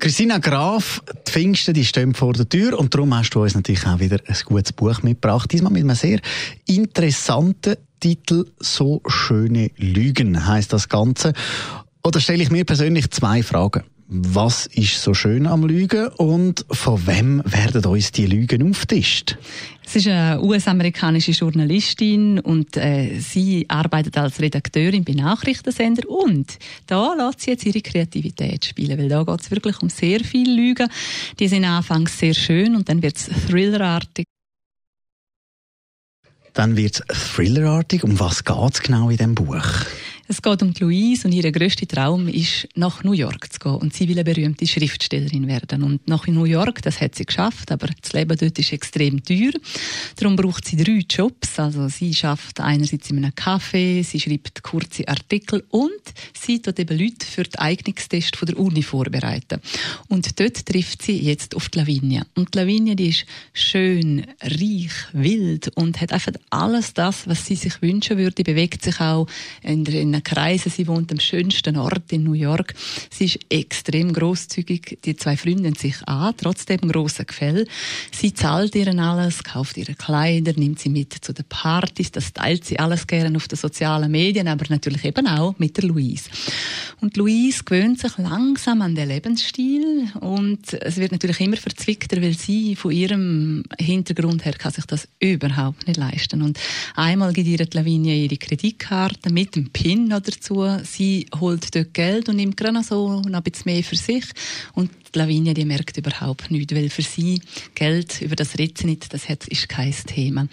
Christina Graf, die Pfingsten die stehen vor der Tür und darum hast du uns natürlich auch wieder ein gutes Buch mitgebracht. Diesmal mit einem sehr interessanten Titel «So schöne Lügen» heißt das Ganze. Oder stelle ich mir persönlich zwei Fragen. Was ist so schön am Lügen und von wem werden uns die Lügen auftischt? Es ist eine US-amerikanische Journalistin und äh, sie arbeitet als Redakteurin bei Nachrichtensender und da lässt sie jetzt ihre Kreativität spielen, weil da geht es wirklich um sehr viele Lügen. Die sind anfangs sehr schön und dann wird es thrillerartig. Dann wird es thrillerartig. Um was geht es genau in diesem Buch? Es geht um Louise und ihr grösster Traum ist, nach New York zu gehen. Und sie will eine berühmte Schriftstellerin werden. Und nach New York, das hat sie geschafft, aber das Leben dort ist extrem teuer. Darum braucht sie drei Jobs. Also sie schafft einerseits in einem Café, sie schreibt kurze Artikel und sie tut eben Leute für den Eignungstest von der Uni vorbereiten. Und dort trifft sie jetzt auf die Lavinia. Und die Lavinia, die ist schön, reich, wild und hat einfach alles das, was sie sich wünschen würde, bewegt sich auch in der ihren Kreisen. Sie wohnt am schönsten Ort in New York. Sie ist extrem großzügig. Die zwei Freundinnen sich an, trotzdem großer Gefäll. Sie zahlt ihren alles, kauft ihre Kleider, nimmt sie mit zu den Partys. Das teilt sie alles gerne auf den sozialen Medien, aber natürlich eben auch mit der Louise. Und Louise gewöhnt sich langsam an den Lebensstil und es wird natürlich immer verzwickter, weil sie von ihrem Hintergrund her kann sich das überhaupt nicht leisten. Und einmal gibt ihr Lavinia ihre Kreditkarte mit dem PIN noch dazu. Sie holt dort Geld und nimmt gerade noch so noch ein bisschen mehr für sich. Und die Lavinia, die merkt überhaupt nichts, weil für sie Geld über das Retten nicht, das ist kein Thema.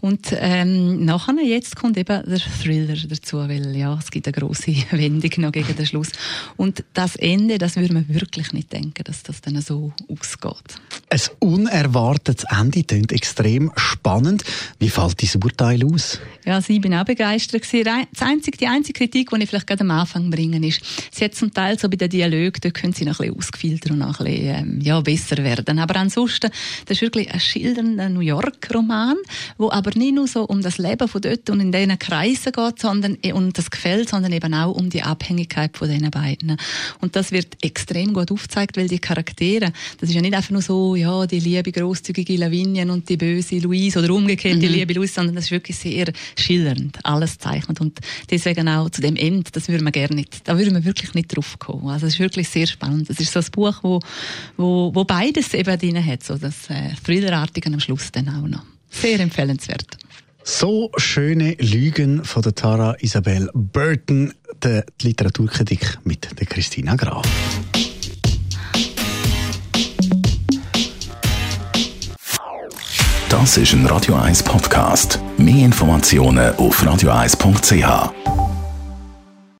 Und ähm, nachher, jetzt kommt eben der Thriller dazu, weil ja, es gibt eine große Wendung noch gegen den Schluss. Und das Ende, das würde man wirklich nicht denken, dass das dann so ausgeht. Ein unerwartetes Ende klingt extrem spannend. Wie fällt dein Urteil aus? Ja, also ich bin auch begeistert. Das einzige, die einzige Kritik, die ich vielleicht gerade am Anfang bringen, ist, sie hat zum Teil so bei den Dialogen, da können sie noch ein bisschen ausgefiltert und noch ein bisschen, ähm, ja, besser werden. Aber ansonsten, das ist wirklich ein schildernder New York-Roman, wo aber nicht nur so um das Leben von dort und in diesen Kreisen geht, sondern um das Gefällt, sondern eben auch um die Abhängigkeit von diesen beiden. Und das wird extrem gut aufgezeigt, weil die Charaktere, das ist ja nicht einfach nur so, ja, die liebe, großzügige Lavinien und die böse Louise oder umgekehrt mhm. die liebe Louise, sondern das ist wirklich sehr schillernd, alles zeichnet. Und deswegen auch zu dem Ende, das würde man gerne nicht, da würde man wirklich nicht drauf kommen. Also es ist wirklich sehr spannend. Es ist so ein Buch, wo, wo, wo beides eben drin hat, so das äh, Thrillerartige am Schluss dann auch noch. Sehr empfehlenswert. So schöne Lügen von der Tara Isabel Burton, der Literaturkritik mit der Christina Graf. Das ist ein Radio 1 Podcast. Mehr Informationen auf radio1.ch.